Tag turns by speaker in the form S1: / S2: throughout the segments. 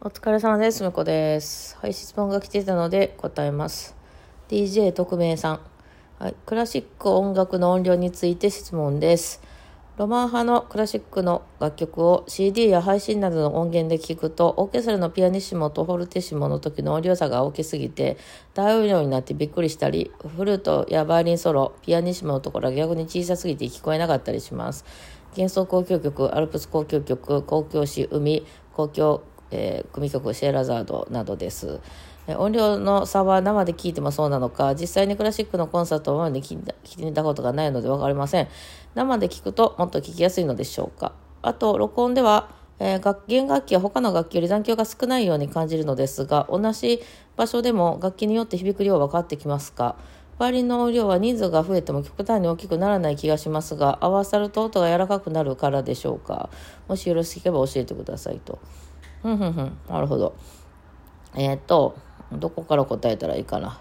S1: お疲れ様です。むこです。はい、質問が来てたので答えます。DJ 特命さん。はい、クラシック音楽の音量について質問です。ロマン派のクラシックの楽曲を CD や配信などの音源で聞くと、オーケストラのピアニッシモとフォルテッシモの時の音量差が大きすぎて、大音量になってびっくりしたり、フルートやバイオリンソロ、ピアニッシモのところは逆に小さすぎて聞こえなかったりします。幻想交響曲、アルプス交響曲、交響詩、海、交響、えー組曲シェーラザードなどです。音量の差は生で聞いてもそうなのか、実際にクラシックのコンサートを生で聞いたことがないので分かりません。生で聞くともっと聞きやすいのでしょうか。あと、録音では、えー楽弦楽器は他の楽器より残響が少ないように感じるのですが、同じ場所でも楽器によって響く量は分かってきますかバイオリの音量は人数が増えても極端に大きくならない気がしますが、合わさると音が柔らかくなるからでしょうか。もしよろしければ教えてくださいと。ふんふんふん。なるほど。えっ、と、どこから答えたらいいかな。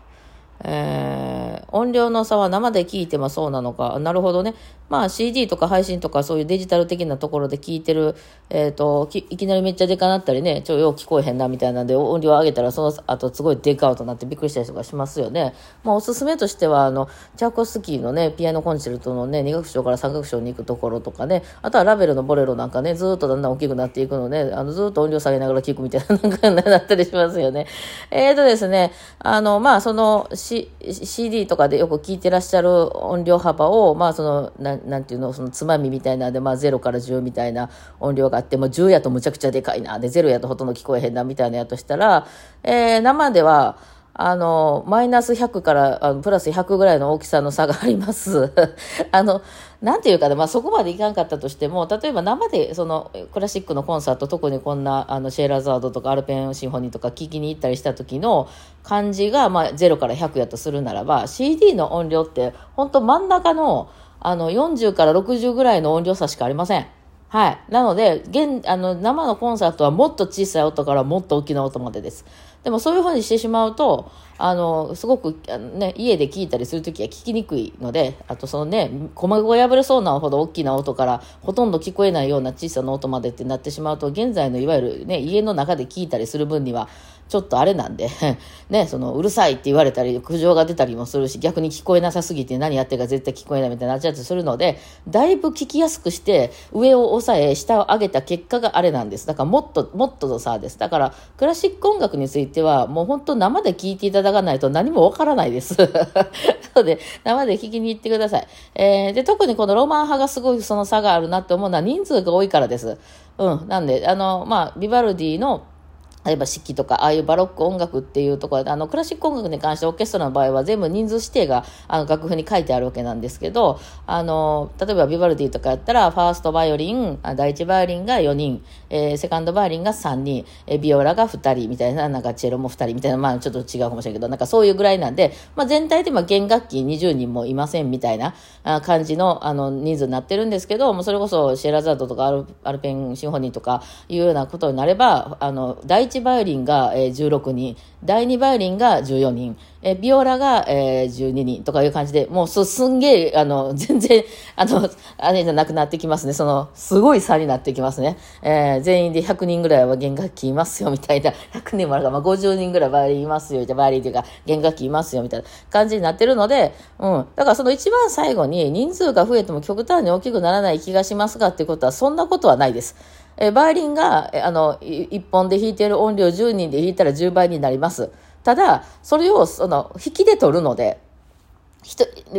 S1: えー音量の差は生で聞いてもそうなのか。なるほどね。まあ CD とか配信とかそういうデジタル的なところで聞いてる、えっ、と、いきなりめっちゃでかなったりね、ちょ、よう聞こえへんなみたいなんで音量上げたらその後すごいデカウトになってびっくりしたりとかしますよね。まあおすすめとしては、あの、チャーコスキーのね、ピアノコンチェルトのね、2楽章から3楽章に行くところとかね、あとはラベルのボレロなんかね、ずっとだんだん大きくなっていくので、あの、ずっと音量下げながら聞くみたいななんかなったりしますよね。えーとですね、あの、まあその、C、CD とかでよく聞いてらっしゃる音量幅を、まあその、なんなんていうの、そのつまみみたいなで、まあ0から10みたいな音量があって、もう10やとむちゃくちゃでかいな、で0やとほとんど聞こえへんなみたいなやとしたら、えー生では、あの、マイナス100からあのプラス100ぐらいの大きさの差があります。あの、なんていうかね、まあそこまでいかんかったとしても、例えば生でそのクラシックのコンサート、特にこんなあのシェーラーザードとかアルペンシンフォニーとか聞きに行ったりした時の感じが、まあ0から100やとするならば、CD の音量って本当真ん中のあの40から60ぐらいの音量差しかありません。はい。なので、現、あの、生のコンサートはもっと小さい音からもっと大きな音までです。でもそういうふうにしてしまうと、あの、すごく、ね、家で聞いたりするときは聞きにくいので、あとそのね、鼓膜が破れそうなほど大きな音から、ほとんど聞こえないような小さな音までってなってしまうと、現在のいわゆるね、家の中で聞いたりする分には、ちょっとあれなんで、ね、その、うるさいって言われたり、苦情が出たりもするし、逆に聞こえなさすぎて何やってるか絶対聞こえないみたいになっちゃったりするので、だいぶ聞きやすくして、上を押さえ、下を上げた結果があれなんです。だからもっと、もっとの差です。だから、クラシック音楽については、もう本当生で聞いていただかないと何もわからないです。なので、生で聞きに行ってください。えー、で、特にこのロマン派がすごいその差があるなって思うのは人数が多いからです。うん。なんで、あの、まあ、ビバルディの、例えば式とか、ああいうバロック音楽っていうところで、あの、クラシック音楽に関してオーケストラの場合は全部人数指定が、あの、楽譜に書いてあるわけなんですけど、あの、例えばビバルディとかやったら、ファーストバイオリン、あ第一バイオリンが4人、えーセカンドバイオリンが3人、えービオラが2人みたいな、なんかチェロも2人みたいな、まあちょっと違うかもしれないけど、なんかそういうぐらいなんで、まあ全体でまあ弦楽器20人もいませんみたいな感じの、あの、人数になってるんですけど、もうそれこそシェラザードとかアルアルペンシンフォニーとかいうようなことになれば、あの、第一1バイオリンが、えー16人、第二バイオリンが14人、えビオラが、えー12人とかいう感じで、もうすすんげえ、あの、全然、あの、あれじゃなくなってきますね。その、すごい差になってきますね。えー全員で100人ぐらいは弦楽器いますよ、みたいな。100人もあるから、まあ、50人ぐらいバイオリンいますよ、じゃバイオリンというか、弦楽器いますよ、みたいな感じになってるので、うん。だからその一番最後に人数が増えても極端に大きくならない気がしますがっていうことは、そんなことはないです。えバイオリンが、あの、い一本で弾いている音量10人で弾いたら10倍になります。ただ、それを、その、引きで取るので、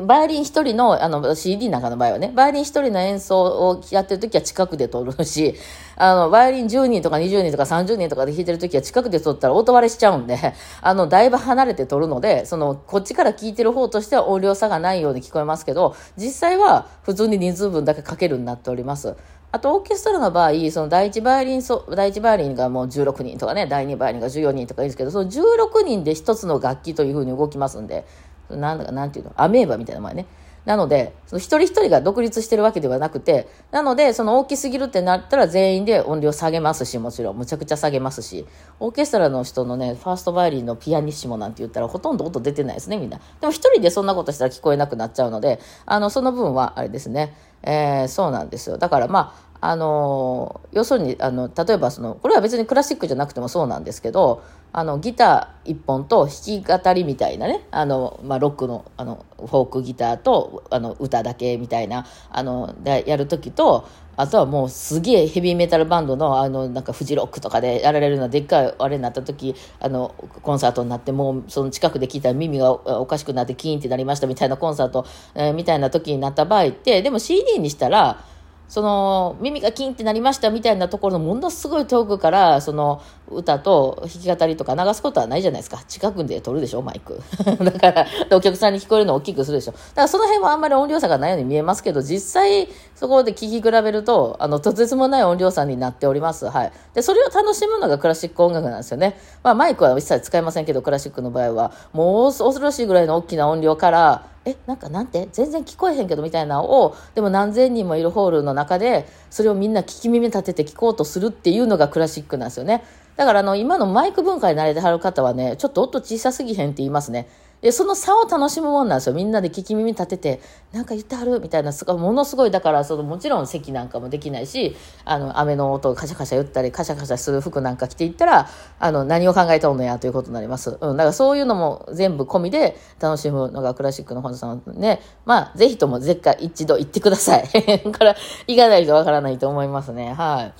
S1: バイオリン一人のあの CD なんかの場合はね、バイオリン一人の演奏をやってる時は近くで撮るし、あの、バイオリン10人とか20人とか30人とかで弾いてる時は近くで撮ったら音割れしちゃうんで、あの、だいぶ離れて撮るので、その、こっちから聞いてる方としては音量差がないように聞こえますけど、実際は普通に人数分だけかけるになっております。あと、オーケストラの場合、その第一バイオリン、第一バイオリンがもう16人とかね、第二バイオリンが14人とかいいですけど、その16人で一つの楽器というふうに動きますんで、なんだか、なんていうの、アメーバみたいな前ね。なので、その一人一人が独立してるわけではなくて、なので、その大きすぎるってなったら全員で音量下げますし、もちろん、むちゃくちゃ下げますし、オーケストラの人のね、ファーストバイオリンのピアニッシモなんて言ったらほとんど音出てないですね、みんな。でも一人でそんなことしたら聞こえなくなっちゃうので、あの、その分はあれですね、えーそうなんですよ。だからまあの要するにあの例えばそのこれは別にクラシックじゃなくてもそうなんですけどあのギター1本と弾き語りみたいなね。あの、まあ、ロックのあのフォークギターとあの歌だけみたいなあのでやる時とあとはもうすげえヘビーメタルバンドのあのなんかフジロックとかでやられるようなでっかいあれになった時あのコンサートになってもうその近くで聞いたら耳がおかしくなってキーンってなりましたみたいなコンサート、えー、みたいな時になった場合ってでも CD にしたらその耳がキンってなりましたみたいなところのものすごい遠くからその歌と弾き語りとか流すことはないじゃないですか。近くで撮るでしょマイク。だからお客さんに聞こえるのを大きくするでしょ。だからその辺はあんまり音量差がないように見えますけど実際そこで聞き比べるとあのとてつもない音量差になっております。はい。でそれを楽しむのがクラシック音楽なんですよね、まあ、マイクは一切使いませんけどクラシックの場合はもう恐ろしいぐらいの大きな音量からえなんかなんて？全然聞こえへんけどみたいなのをでも何千人もいるホールの中でそれをみんな聞き耳立てて聞こうとするっていうのがクラシックなんですよね。だからあの今のマイク文化に慣れてはる方はねちょっと音小さすぎへんって言いますね。で、その差を楽しむもんなんですよ。みんなで聞き耳立てて、なんか言ってはるみたいな、すごい、ものすごい、だから、その、もちろん席なんかもできないし、あの、雨の音をカシャカシャ言ったり、カシャカシャする服なんか着ていったら、あの、何を考えたのやということになります。うん。だからそういうのも全部込みで楽しむのがクラシックの本さんね。まあ、ぜひとも絶対一度行ってください。から行かないとわからないと思いますね。はい。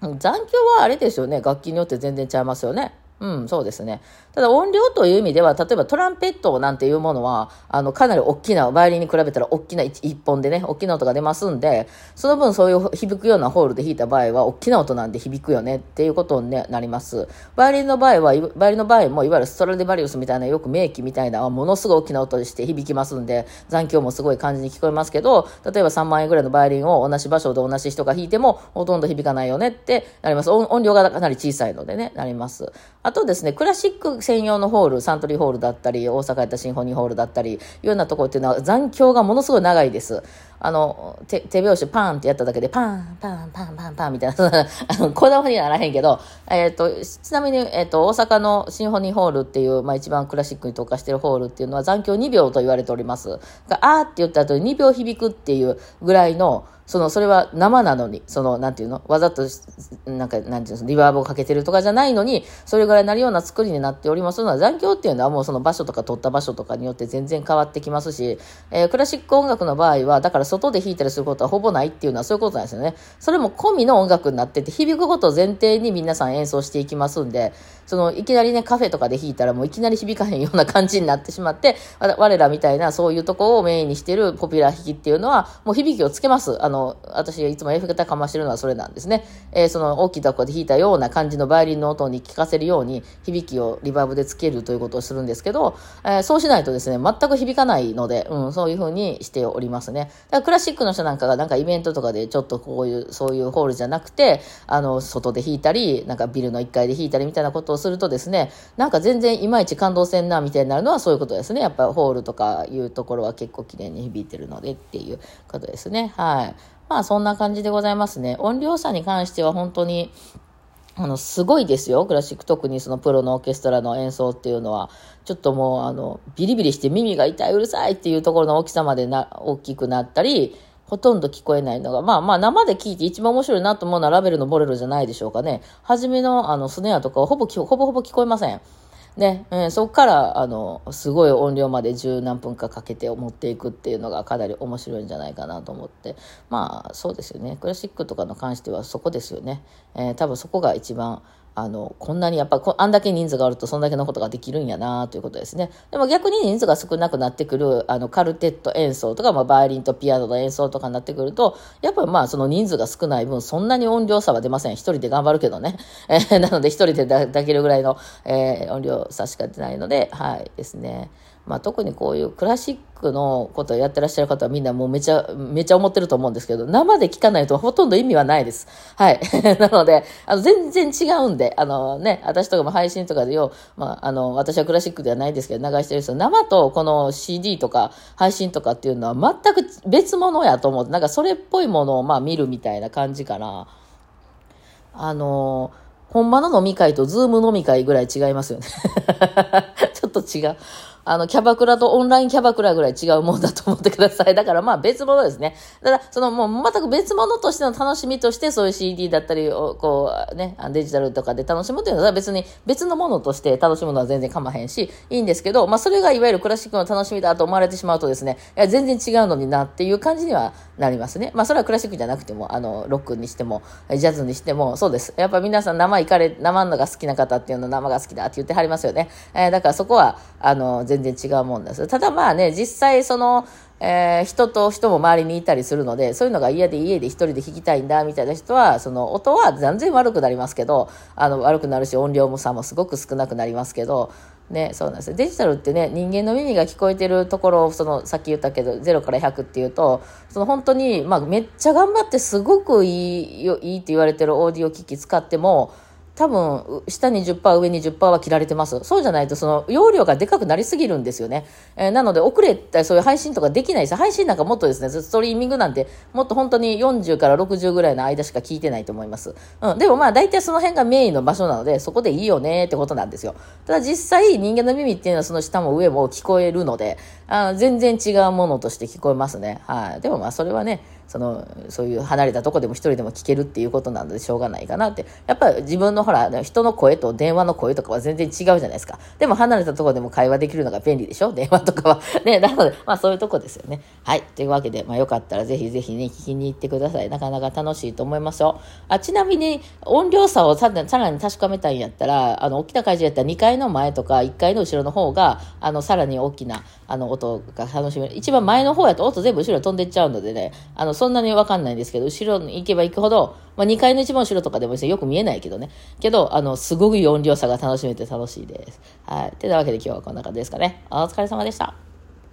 S1: 残響はあれですよね。楽器によって全然ちゃいますよね。うん、そうですね。ただ音量という意味では、例えばトランペットなんていうものは、あの、かなり大きな、バイオリンに比べたら大きな一本でね、大きな音が出ますんで、その分そういう響くようなホールで弾いた場合は、大きな音なんで響くよねっていうことに、なります。バイオリンの場合は、バイオリンの場合も、いわゆるストラディバリウスみたいな、よく名機みたいな、ものすごい大きな音でして響きますんで、残響もすごい感じに聞こえますけど、例えば3万円ぐらいのバイオリンを同じ場所で同じ人が弾いても、ほとんど響かないよねってなります。音量がかなり小さいのでね、なります。あとですね、クラシック専用のホール、サントリーホールだったり、大阪やったシンフォニーホールだったり、いうようなところっていうのは残響がものすごい長いです。あの、手手拍子パーンってやっただけで、パン、パン、パン、パン、パンみたいな、あの、こだわりにならへんけど、えっ、ー、と、ちなみに、えっ、ー、と、大阪のシンフォニーホールっていう、まあ一番クラシックに特化してるホールっていうのは残響2秒と言われております。あーって言った後に2秒響くっていうぐらいの、その、それは生なのに、その、なんていうの？わざと、なんか、なんていうの？リバーブをかけてるとかじゃないのに、それぐらいなるような作りになっておりますのは、残響っていうのはもうその場所とか撮った場所とかによって全然変わってきますし、えー、クラシック音楽の場合は、だから外で弾いたりすることはほぼないっていうのはそういうことなんですよね。それも込みの音楽になってて、響くことを前提に皆さん演奏していきますんで、その、いきなりね、カフェとかで弾いたらもういきなり響かへんような感じになってしまって、我らみたいなそういうとこをメインにしてるポピュラー弾きっていうのは、もう響きをつけます。あの、の私がいつも F 型かましてるのはそれなんですね。えー、その大きいとこで弾いたような感じのバイオリンの音に聞かせるように響きをリバーブでつけるということをするんですけど、えー、そうしないとですね、全く響かないので、うん、そういうふうにしておりますね。だからクラシックの人なんかがなんかイベントとかでちょっとこういう、そういうホールじゃなくて、あの、外で弾いたり、なんかビルの1階で弾いたりみたいなことをするとですね、なんか全然いまいち感動せんなみたいになるのはそういうことですね。やっぱホールとかいうところは結構綺麗に響いてるのでっていうことですね。はい。まあそんな感じでございますね。音量差に関しては本当に、あの、すごいですよ。クラシック、特にそのプロのオーケストラの演奏っていうのは、ちょっともう、あの、ビリビリして耳が痛い、うるさいっていうところの大きさまでな、大きくなったり、ほとんど聞こえないのが、まあまあ生で聞いて一番面白いなと思うのはラベルのボレロじゃないでしょうかね。初めのあのスネアとかはほぼほぼほぼ聞こえません。ね、うん、そこから、あの、すごい音量まで十何分かかけて持っていくっていうのがかなり面白いんじゃないかなと思って。まあ、そうですよね。クラシックとかの関してはそこですよね。えー、多分そこが一番、あの、こんなにやっぱこ、あんだけ人数があるとそんだけのことができるんやなということですね。でも逆に人数が少なくなってくる、あの、カルテット演奏とか、まあ、バイオリンとピアノの演奏とかになってくると、やっぱまあ、その人数が少ない分、そんなに音量差は出ません。一人で頑張るけどね。えー、なので一人で抱けるぐらいの、えー、音量差しか出ないので、はいですね。まあ、特にこういうクラシックのことをやってらっしゃる方はみんなもうめちゃ、めちゃ思ってると思うんですけど、生で聞かないとほとんど意味はないです。はい。なので、あの、全然違うんで、あのね、私とかも配信とかでよ、まあ、あの、私はクラシックではないですけど、流してる人、生とこの CD とか配信とかっていうのは全く別物やと思って、なんかそれっぽいものをまあ見るみたいな感じかな。あの、ほんまの飲み会とズーム飲み会ぐらい違いますよね。ちょっと違う。あの、キャバクラとオンラインキャバクラぐらい違うもんだと思ってください。だからまあ別物ですね。ただ、そのもう全く別物としての楽しみとして、そういう CD だったりを、こうね、デジタルとかで楽しむというのは別に別のものとして楽しむのは全然構わへんし、いいんですけど、まあそれがいわゆるクラシックの楽しみだと思われてしまうとですね、いや全然違うのになっていう感じにはなりますね。まあそれはクラシックじゃなくても、あの、ロックにしても、ジャズにしても、そうです。やっぱ皆さん生行かれ、生のが好きな方っていうの生が好きだって言ってはりますよね。えー、だからそこは、あの、全然違うもんです。ただまあね、実際その、えー、人と人も周りにいたりするので、そういうのが嫌で家で一人で弾きたいんだみたいな人は、その音は全然悪くなりますけど、あの悪くなるし音量も差もすごく少なくなりますけど、ね、そうなんです。デジタルってね、人間の耳が聞こえてるところを、その、さっき言ったけど、0から100っていうと、その本当に、まあ、めっちゃ頑張ってすごくいい、いいって言われてるオーディオ機器使っても、多分、下に10%、上に10%は切られてます。そうじゃないと、その、容量がでかくなりすぎるんですよね。えー、なので、遅れたそういう配信とかできないです。配信なんかもっとですね、ストリーミングなんて、もっと本当に40から60ぐらいの間しか聞いてないと思います。うん。でもまあ、大体その辺がメインの場所なので、そこでいいよねってことなんですよ。ただ実際、人間の耳っていうのはその下も上も聞こえるので、あ全然違うものとして聞こえますね。はい。でもまあ、それはね、そのそういう離れたとこでも一人でも聞けるっていうことなのでしょうがないかなって。やっぱり自分のほら人の声と電話の声とかは全然違うじゃないですか。でも離れたとこでも会話できるのが便利でしょ？電話とかは。ねなのでまあそういうとこですよね。はい。というわけでまあよかったらぜひぜひね聞きに行ってください。なかなか楽しいと思いますよ。あちなみに音量差をささらに確かめたいんやったらあの大きな会場やったら2階の前とか1階の後ろの方があのさらに大きなあの音が楽しめる一番前の方やと音全部後ろ飛んでっちゃうのでねあのそんなにわかんないんですけど、後ろに行けば行くほど、まあ、2階の一番後ろとかでもよく見えないけどね。けど、あの、すごく音量差が楽しめて楽しいです。はい。てなわけで今日はこんな感じですかね。お疲れ様でした。